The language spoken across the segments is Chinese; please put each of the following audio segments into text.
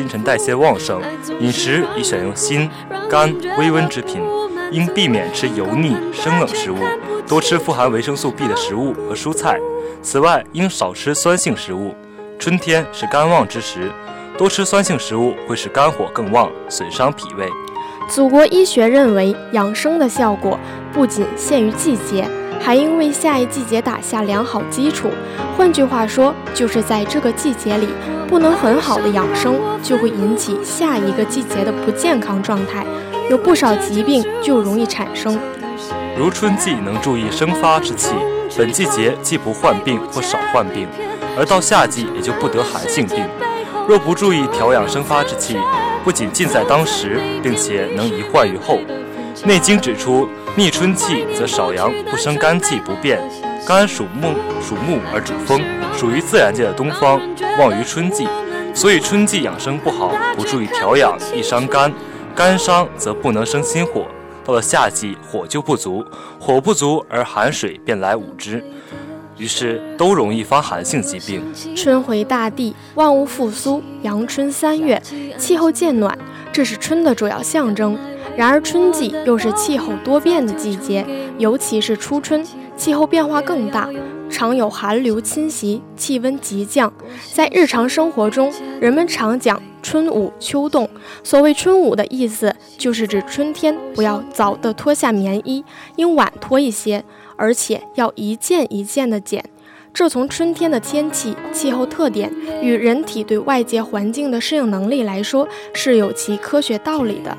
新陈代谢旺盛，饮食宜选用辛、甘、微温之品，应避免吃油腻、生冷食物，多吃富含维生素 B 的食物和蔬菜。此外，应少吃酸性食物。春天是肝旺之时，多吃酸性食物会使肝火更旺，损伤脾胃。祖国医学认为，养生的效果不仅限于季节，还应为下一季节打下良好基础。换句话说，就是在这个季节里不能很好的养生，就会引起下一个季节的不健康状态，有不少疾病就容易产生。如春季能注意生发之气，本季节既不患病或少患病。而到夏季也就不得寒性病。若不注意调养生发之气，不仅尽在当时，并且能遗患于后。《内经》指出，逆春气则少阳不生肝气不变。肝属木，属木而主风，属于自然界的东方，旺于春季。所以春季养生不好，不注意调养，易伤肝。肝伤则不能生心火。到了夏季，火就不足，火不足而寒水便来捂之。于是都容易发寒性疾病。春回大地，万物复苏。阳春三月，气候渐暖，这是春的主要象征。然而春季又是气候多变的季节，尤其是初春，气候变化更大，常有寒流侵袭，气温急降。在日常生活中，人们常讲春捂秋冻。所谓春捂的意思，就是指春天不要早的脱下棉衣，应晚脱一些。而且要一件一件的减，这从春天的天气、气候特点与人体对外界环境的适应能力来说，是有其科学道理的。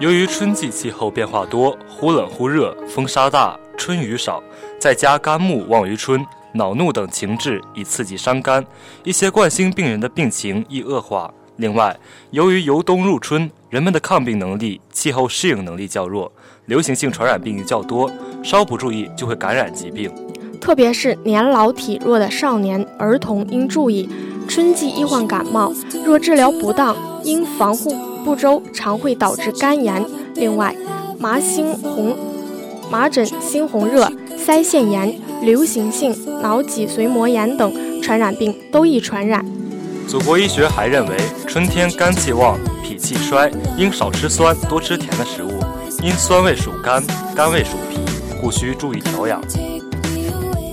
由于春季气候变化多，忽冷忽热，风沙大，春雨少，再加肝木旺于春，恼怒等情志以刺激伤肝，一些冠心病人的病情易恶化。另外，由于由冬入春，人们的抗病能力、气候适应能力较弱，流行性传染病较多，稍不注意就会感染疾病。特别是年老体弱的少年、儿童应注意，春季易患感冒，若治疗不当，因防护不周，常会导致肝炎。另外，麻星红、麻疹、猩红热、腮腺炎、流行性脑脊髓膜炎等传染病都易传染。祖国医学还认为，春天肝气旺、脾气衰，应少吃酸，多吃甜的食物。因酸味属肝，肝味属脾，故需注意调养。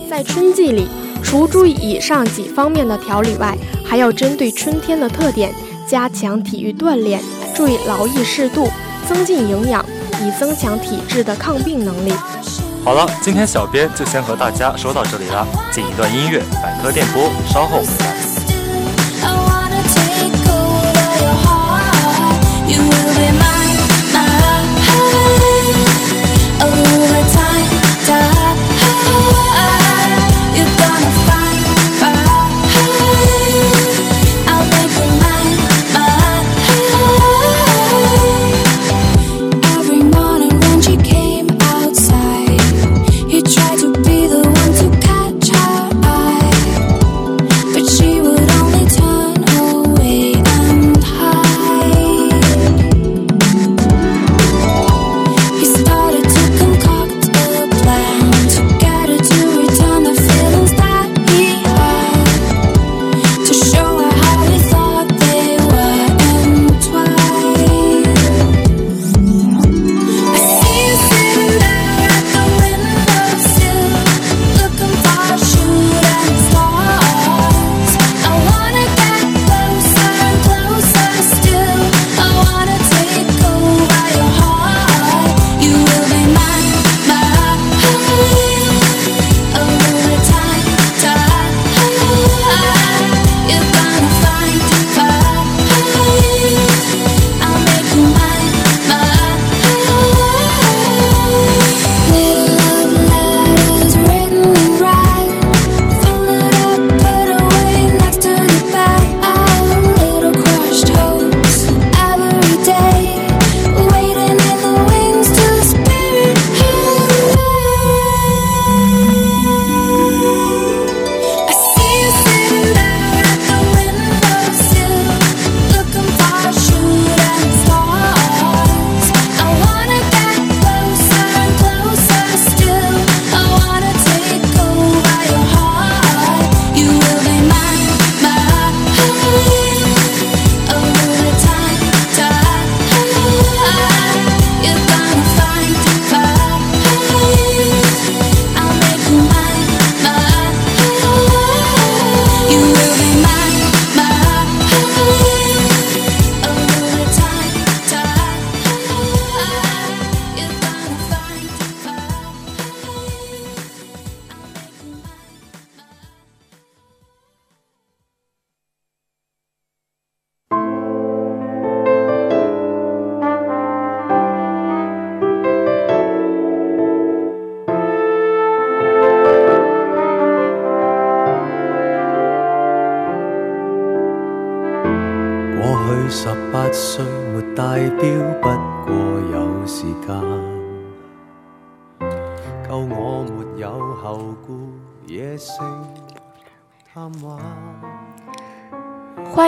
在春季里，除注意以上几方面的调理外，还要针对春天的特点，加强体育锻炼，注意劳逸适度，增进营养，以增强体质的抗病能力。好了，今天小编就先和大家说到这里了。进一段音乐，百科电波，稍后回来。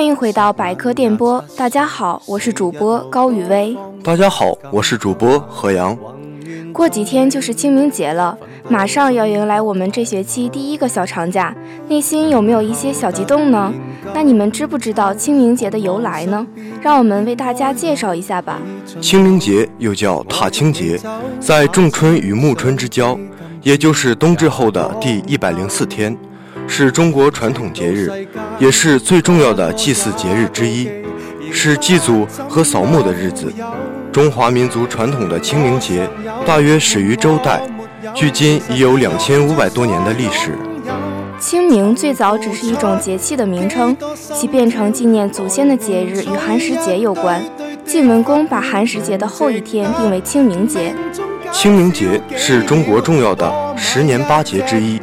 欢迎回到百科电波，大家好，我是主播高雨薇。大家好，我是主播何阳。过几天就是清明节了，马上要迎来我们这学期第一个小长假，内心有没有一些小激动呢？那你们知不知道清明节的由来呢？让我们为大家介绍一下吧。清明节又叫踏青节，在仲春与暮春之交，也就是冬至后的第一百零四天，是中国传统节日，也是最重要的祭祀节日之一，是祭祖和扫墓的日子。中华民族传统的清明节大约始于周代，距今已有两千五百多年的历史。清明最早只是一种节气的名称，其变成纪念祖先的节日与寒食节有关。晋文公把寒食节的后一天定为清明节。清明节是中国重要的十年八节之一，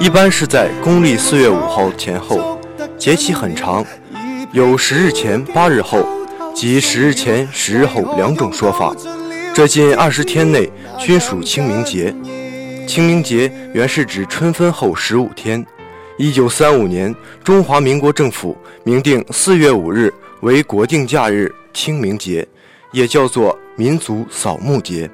一般是在公历四月五号前后，节气很长，有十日前、八日后。及十日前、十日后两种说法，这近二十天内均属清明节。清明节原是指春分后十五天。一九三五年，中华民国政府明定四月五日为国定假日清明节，也叫做民族扫墓节。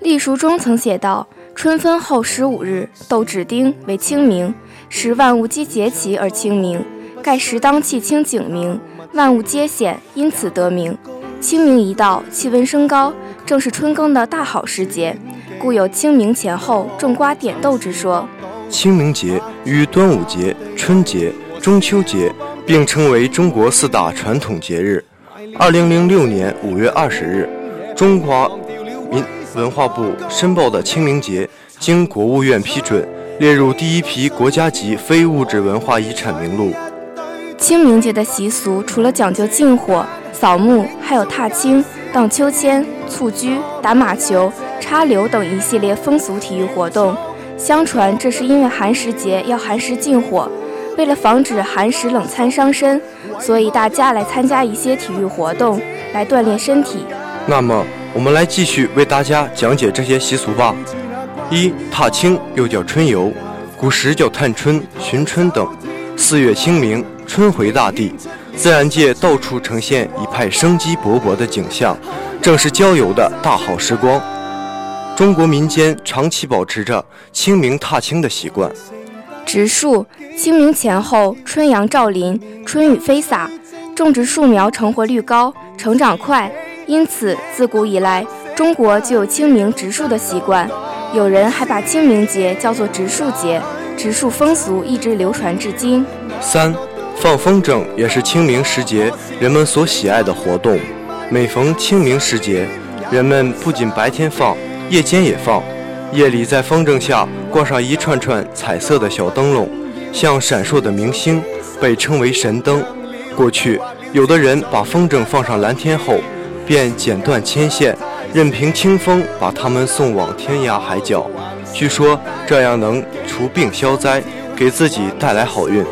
历书中曾写道：“春分后十五日，斗指丁为清明，使万物皆节气而清明。盖时当气清景明。”万物皆显，因此得名。清明一到，气温升高，正是春耕的大好时节，故有清明前后种瓜点豆之说。清明节与端午节、春节、中秋节并称为中国四大传统节日。二零零六年五月二十日，中华文化部申报的清明节，经国务院批准，列入第一批国家级非物质文化遗产名录。清明节的习俗除了讲究禁火、扫墓，还有踏青、荡秋千、蹴鞠、打马球、插柳等一系列风俗体育活动。相传这是因为寒食节要寒食禁火，为了防止寒食冷餐伤身，所以大家来参加一些体育活动来锻炼身体。那么，我们来继续为大家讲解这些习俗吧。一、踏青又叫春游，古时叫探春、寻春等。四月清明。春回大地，自然界到处呈现一派生机勃勃的景象，正是郊游的大好时光。中国民间长期保持着清明踏青的习惯。植树，清明前后，春阳照林，春雨飞洒，种植树苗成活率高，成长快，因此自古以来，中国就有清明植树的习惯。有人还把清明节叫做植树节，植树风俗一直流传至今。三。放风筝也是清明时节人们所喜爱的活动。每逢清明时节，人们不仅白天放，夜间也放。夜里在风筝下挂上一串串彩色的小灯笼，像闪烁的明星，被称为神灯。过去，有的人把风筝放上蓝天后，便剪断牵线，任凭清风把他们送往天涯海角。据说这样能除病消灾，给自己带来好运。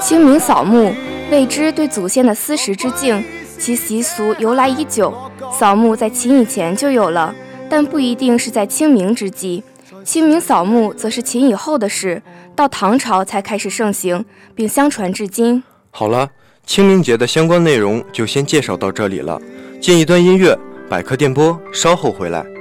清明扫墓，谓之对祖先的思时之敬，其习俗由来已久。扫墓在秦以前就有了，但不一定是在清明之际。清明扫墓则是秦以后的事，到唐朝才开始盛行，并相传至今。好了，清明节的相关内容就先介绍到这里了。进一段音乐，百科电波，稍后回来。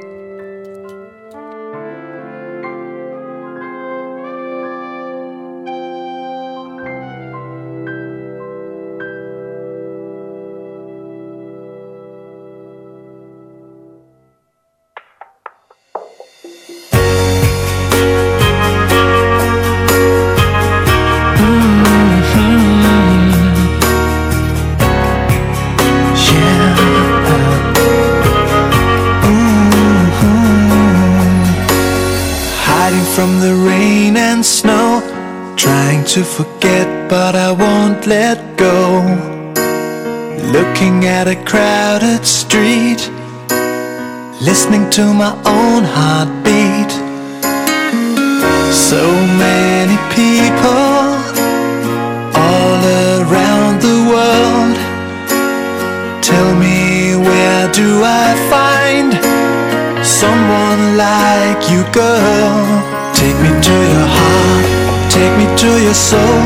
At a crowded street, listening to my own heartbeat. So many people all around the world, Tell me where do I find someone like you, girl? Take me to your heart, take me to your soul.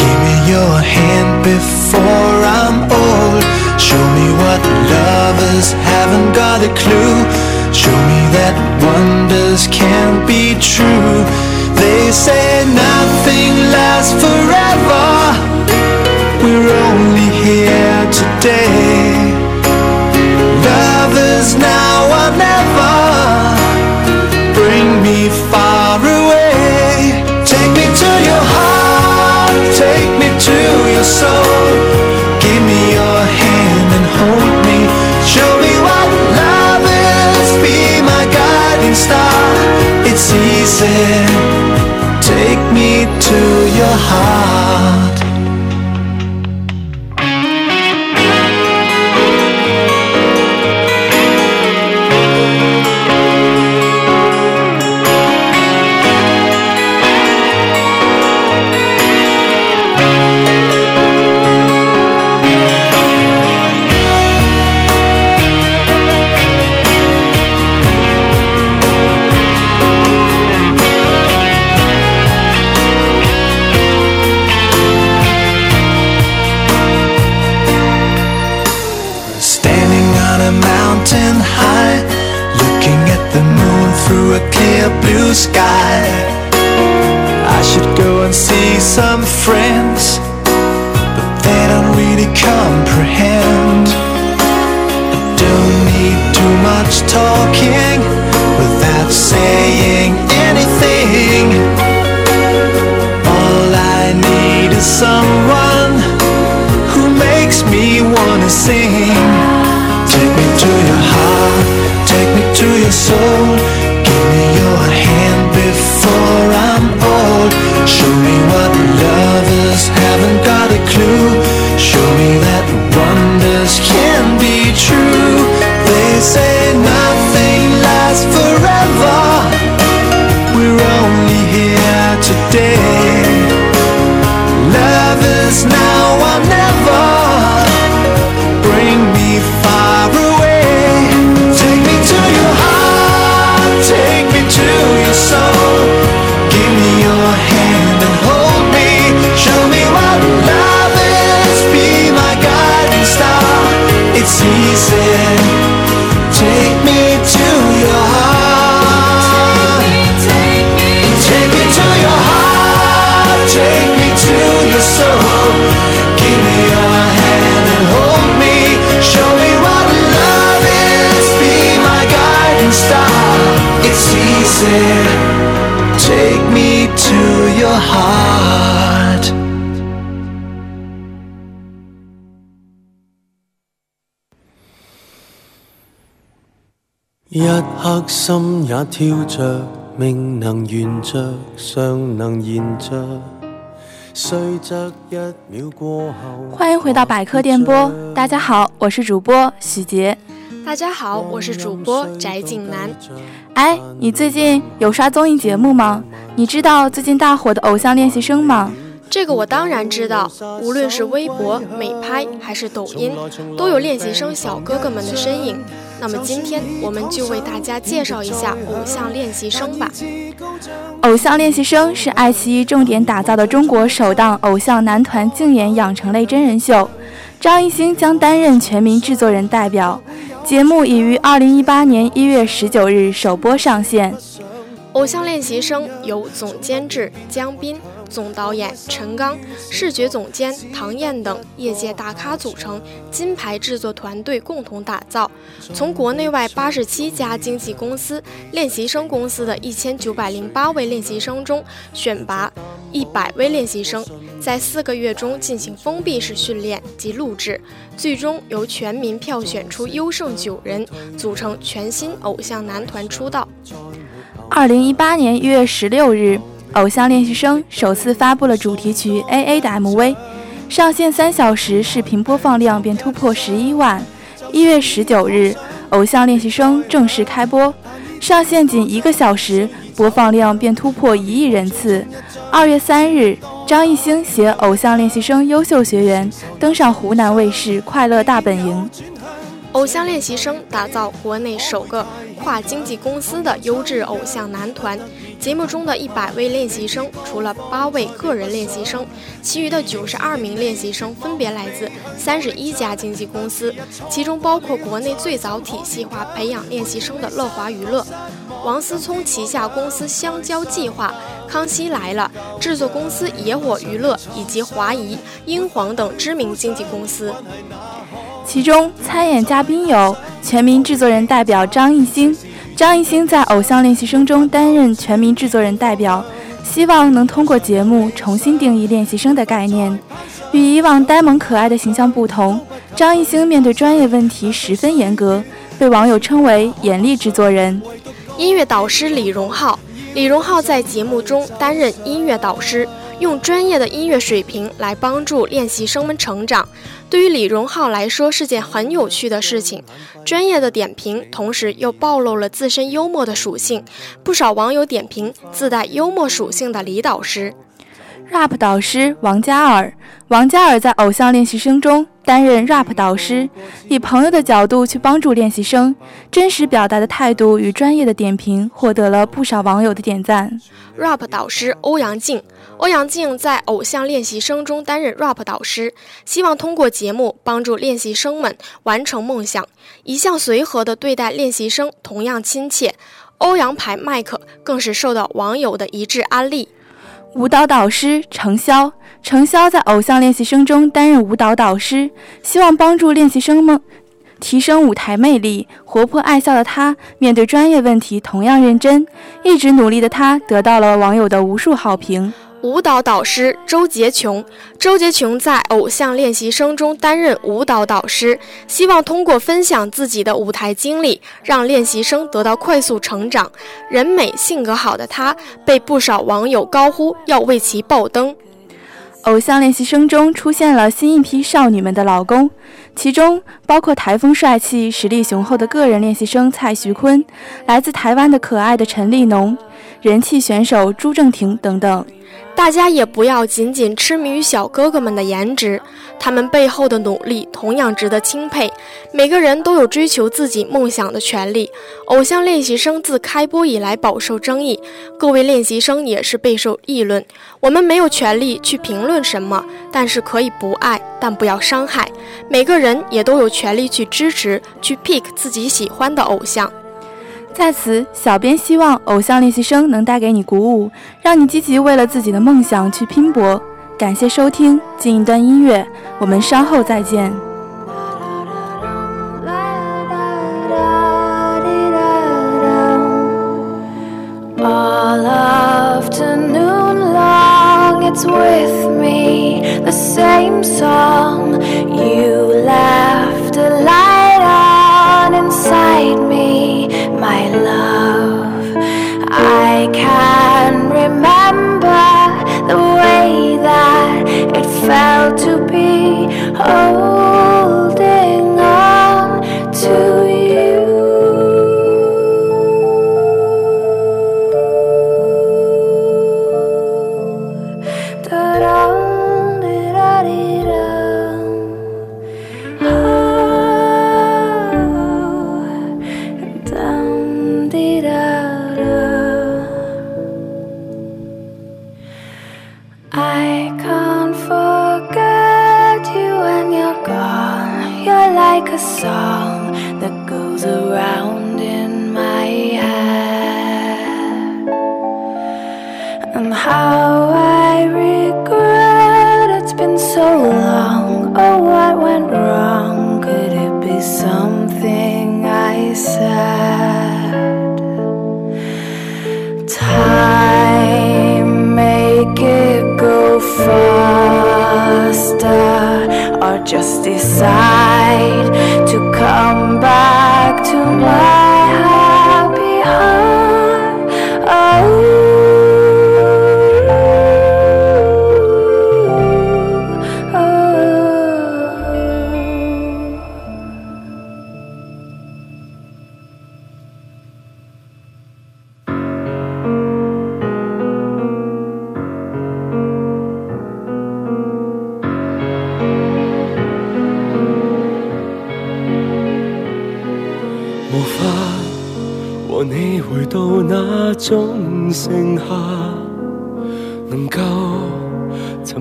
Give me your hand before I'm old. Show me what lovers haven't got a clue. Show me that wonders can't be true. They say nothing lasts forever. We're only here today. Lovers now Take me to your heart. 一刻心也跳着，命能沿着，尚能延着，虽则一秒过后。欢迎回到百科电波，大家好，我是主播许杰。大家好，我是主播翟景南。哎，你最近有刷综艺节目吗？你知道最近大火的《偶像练习生》吗？这个我当然知道，无论是微博、美拍还是抖音，都有练习生小哥哥们的身影。那么今天我们就为大家介绍一下《偶像练习生》吧。《偶像练习生》是爱奇艺重点打造的中国首档偶像男团竞演养成类真人秀，张艺兴将担任全民制作人代表。节目已于二零一八年一月十九日首播上线。《偶像练习生》由总监制江斌、总导演陈刚、视觉总监唐燕等业界大咖组成金牌制作团队共同打造。从国内外八十七家经纪公司、练习生公司的一千九百零八位练习生中选拔一百位练习生，在四个月中进行封闭式训练及录制，最终由全民票选出优胜九人，组成全新偶像男团出道。二零一八年一月十六日，《偶像练习生》首次发布了主题曲《AA》的 MV，上线三小时，视频播放量便突破十一万。一月十九日，《偶像练习生》正式开播，上线仅一个小时，播放量便突破一亿人次。二月三日，张艺兴携《偶像练习生》优秀学员登上湖南卫视《快乐大本营》。偶像练习生打造国内首个跨经纪公司的优质偶像男团。节目中的一百位练习生，除了八位个人练习生，其余的九十二名练习生分别来自三十一家经纪公司，其中包括国内最早体系化培养练习生的乐华娱乐、王思聪旗下公司香蕉计划、康熙来了制作公司野火娱乐以及华谊、英皇等知名经纪公司。其中参演嘉宾有全民制作人代表张艺兴。张艺兴在《偶像练习生》中担任全民制作人代表，希望能通过节目重新定义练习生的概念。与以往呆萌可爱的形象不同，张艺兴面对专业问题十分严格，被网友称为“严厉制作人”。音乐导师李荣浩，李荣浩在节目中担任音乐导师，用专业的音乐水平来帮助练习生们成长。对于李荣浩来说是件很有趣的事情，专业的点评，同时又暴露了自身幽默的属性。不少网友点评自带幽默属性的李导师。Rap 导师王嘉尔，王嘉尔在《偶像练习生》中担任 rap 导师，以朋友的角度去帮助练习生，真实表达的态度与专业的点评，获得了不少网友的点赞。rap 导师欧阳靖，欧阳靖在《偶像练习生》中担任 rap 导师，希望通过节目帮助练习生们完成梦想，一向随和的对待练习生，同样亲切。欧阳牌麦克更是受到网友的一致安利。舞蹈导师程潇，程潇在《偶像练习生》中担任舞蹈导师，希望帮助练习生们提升舞台魅力。活泼爱笑的他，面对专业问题同样认真，一直努力的他得到了网友的无数好评。舞蹈导师周杰琼，周杰琼在《偶像练习生》中担任舞蹈导师，希望通过分享自己的舞台经历，让练习生得到快速成长。人美性格好的她，被不少网友高呼要为其爆灯。《偶像练习生》中出现了新一批少女们的老公，其中包括台风帅气、实力雄厚的个人练习生蔡徐坤，来自台湾的可爱的陈立农，人气选手朱正廷等等。大家也不要仅仅痴迷于小哥哥们的颜值，他们背后的努力同样值得钦佩。每个人都有追求自己梦想的权利。偶像练习生自开播以来饱受争议，各位练习生也是备受议论。我们没有权利去评论什么，但是可以不爱，但不要伤害。每个人也都有权利去支持、去 pick 自己喜欢的偶像。在此，小编希望《偶像练习生》能带给你鼓舞，让你积极为了自己的梦想去拼搏。感谢收听，进一段音乐，我们稍后再见。All afternoon long, it's with me, the same song. You cat. Just decide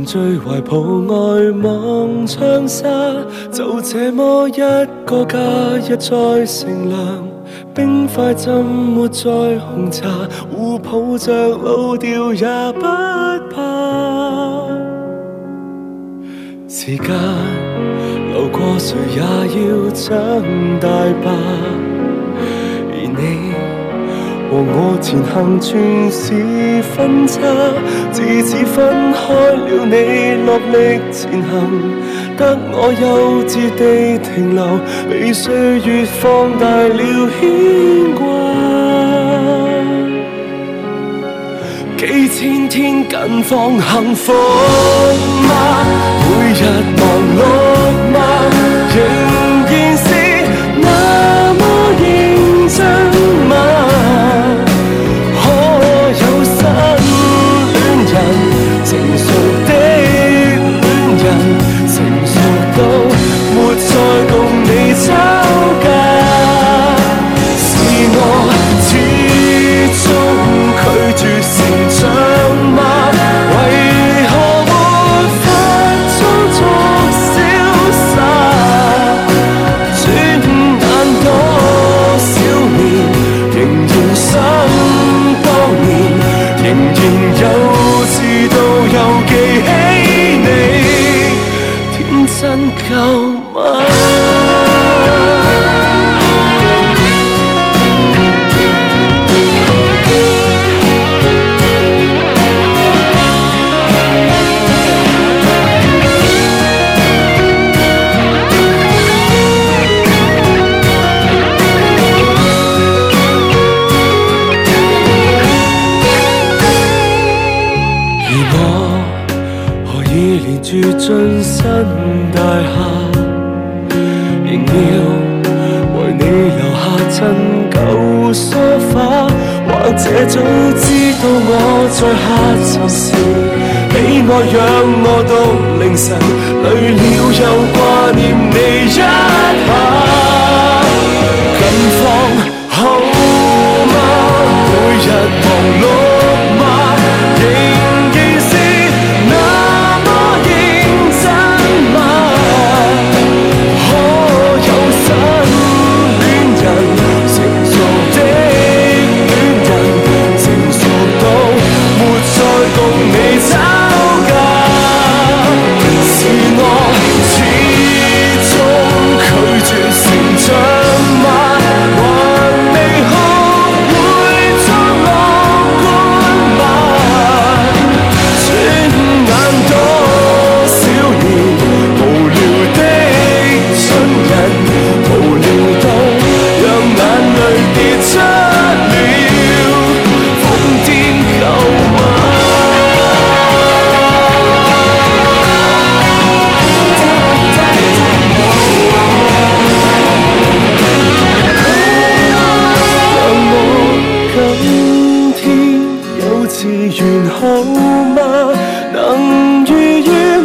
沉醉懷抱愛望窗沙，就這麼一個假日再乘涼，冰塊浸沒在紅茶，互抱着老掉也不怕。時間流過，誰也要長大吧。和我前行全是分岔，自此分开了你落力前行，得我幼稚地停留，被岁月放大了牵挂。幾千天近況幸福嗎？每日忙碌愿好吗？能如愿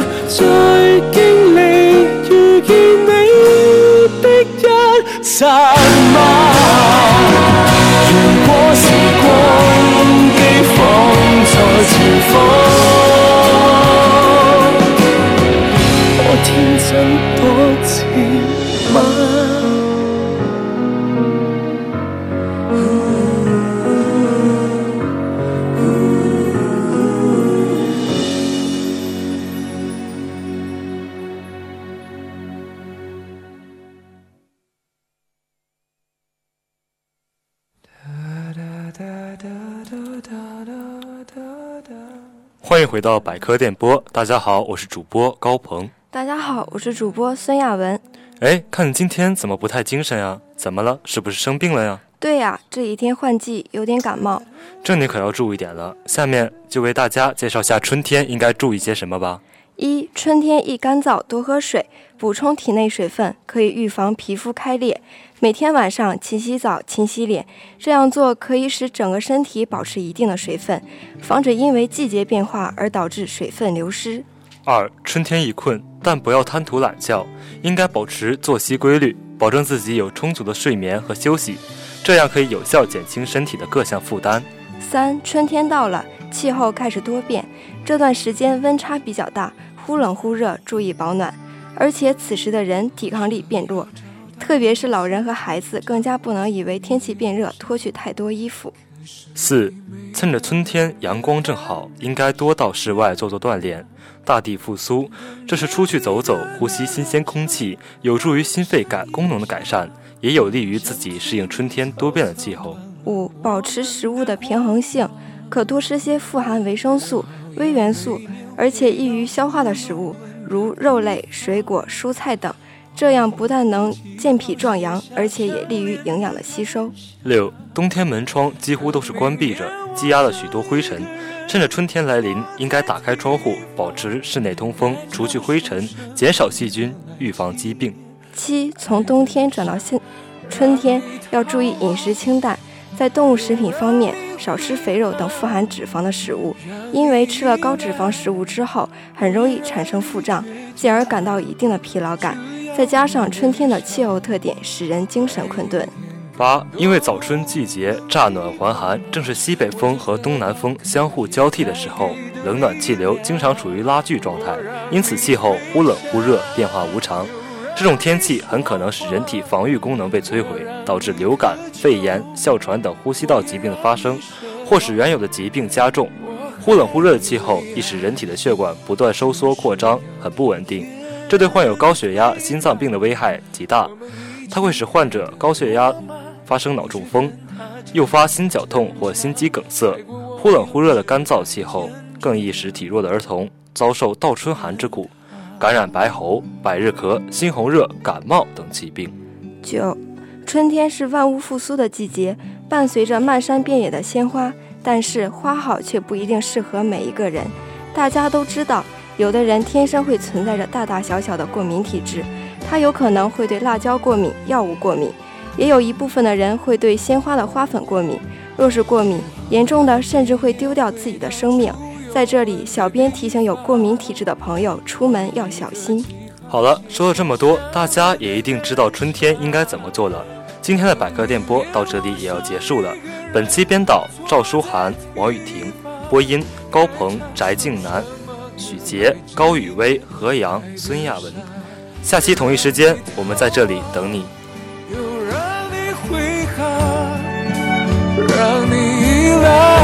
回到百科电波，大家好，我是主播高鹏。大家好，我是主播孙亚文。哎，看你今天怎么不太精神呀？怎么了？是不是生病了呀？对呀，这几天换季，有点感冒。这你可要注意点了。下面就为大家介绍下春天应该注意些什么吧。一、春天易干燥，多喝水，补充体内水分，可以预防皮肤开裂。每天晚上勤洗澡、勤洗脸，这样做可以使整个身体保持一定的水分，防止因为季节变化而导致水分流失。二、春天易困，但不要贪图懒觉，应该保持作息规律，保证自己有充足的睡眠和休息，这样可以有效减轻身体的各项负担。三，春天到了，气候开始多变，这段时间温差比较大，忽冷忽热，注意保暖。而且此时的人抵抗力变弱，特别是老人和孩子，更加不能以为天气变热脱去太多衣服。四，趁着春天阳光正好，应该多到室外做做锻炼。大地复苏，这是出去走走，呼吸新鲜空气，有助于心肺感功能的改善，也有利于自己适应春天多变的气候。五、保持食物的平衡性，可多吃些富含维生素、微元素，而且易于消化的食物，如肉类、水果、蔬菜等。这样不但能健脾壮阳，而且也利于营养的吸收。六，冬天门窗几乎都是关闭着，积压了许多灰尘。趁着春天来临，应该打开窗户，保持室内通风，除去灰尘，减少细菌，预防疾病。七，从冬天转到现春天，要注意饮食清淡，在动物食品方面少吃肥肉等富含脂肪的食物，因为吃了高脂肪食物之后，很容易产生腹胀，进而感到一定的疲劳感。再加上春天的气候特点，使人精神困顿。八，因为早春季节乍暖还寒，正是西北风和东南风相互交替的时候，冷暖气流经常处于拉锯状态，因此气候忽冷忽热，变化无常。这种天气很可能使人体防御功能被摧毁，导致流感、肺炎、哮喘等呼吸道疾病的发生，或使原有的疾病加重。忽冷忽热的气候易使人体的血管不断收缩扩张，很不稳定。这对患有高血压、心脏病的危害极大，它会使患者高血压发生脑中风，诱发心绞痛或心肌梗塞。忽冷忽热的干燥气候更易使体弱的儿童遭受倒春寒之苦，感染白喉、百日咳、猩红热、感冒等疾病。九，春天是万物复苏的季节，伴随着漫山遍野的鲜花，但是花好却不一定适合每一个人。大家都知道。有的人天生会存在着大大小小的过敏体质，他有可能会对辣椒过敏、药物过敏；也有一部分的人会对鲜花的花粉过敏。若是过敏严重的，甚至会丢掉自己的生命。在这里，小编提醒有过敏体质的朋友，出门要小心。好了，说了这么多，大家也一定知道春天应该怎么做了。今天的百科电波到这里也要结束了。本期编导赵书涵、王雨婷，播音高鹏、翟静南。许杰、高雨薇、何阳、孙亚文，下期同一时间，我们在这里等你。又让你挥汗，让你依赖，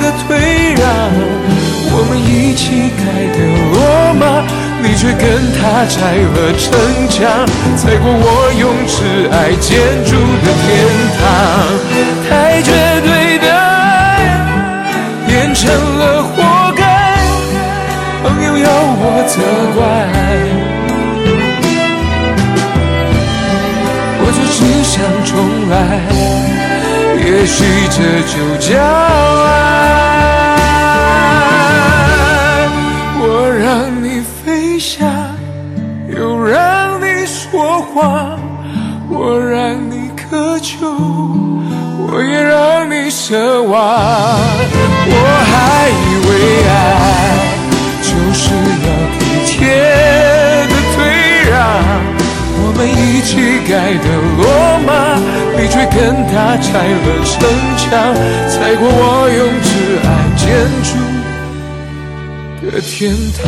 的退让，我们一起盖的罗马，你却跟他拆了城墙，踩过我用挚爱建筑的天堂，太绝对的爱变。成了活该，朋友要我责怪，我就只想重来，也许这就叫爱。我让你飞翔，又让你说谎，我让你渴求，我也让你奢望。我还以为爱就是要体贴的退让，我们一起盖的罗马，你却跟他拆了城墙，踩过我用挚爱建筑的天堂。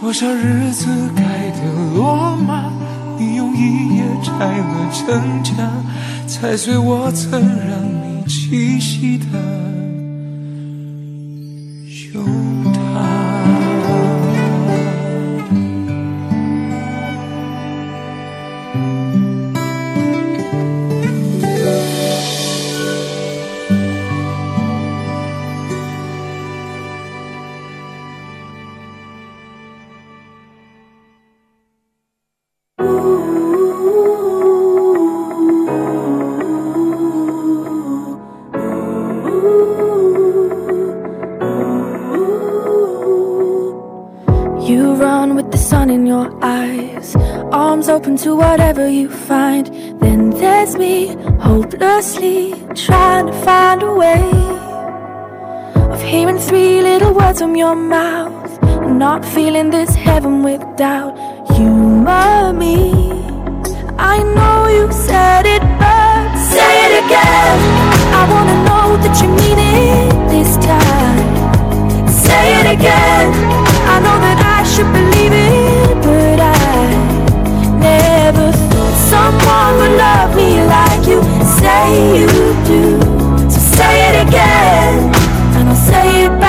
多少日子盖的罗马，你用一夜拆了城墙。踩碎我曾让你栖息的胸。open to whatever you find. Then there's me, hopelessly trying to find a way of hearing three little words from your mouth not feeling this heaven without humor me. I know you said it, but say it again. I wanna know that you mean it this time. Say it again. I know that I should believe it, but I. Someone would love me like you say you do. So say it again, and I'll say it back.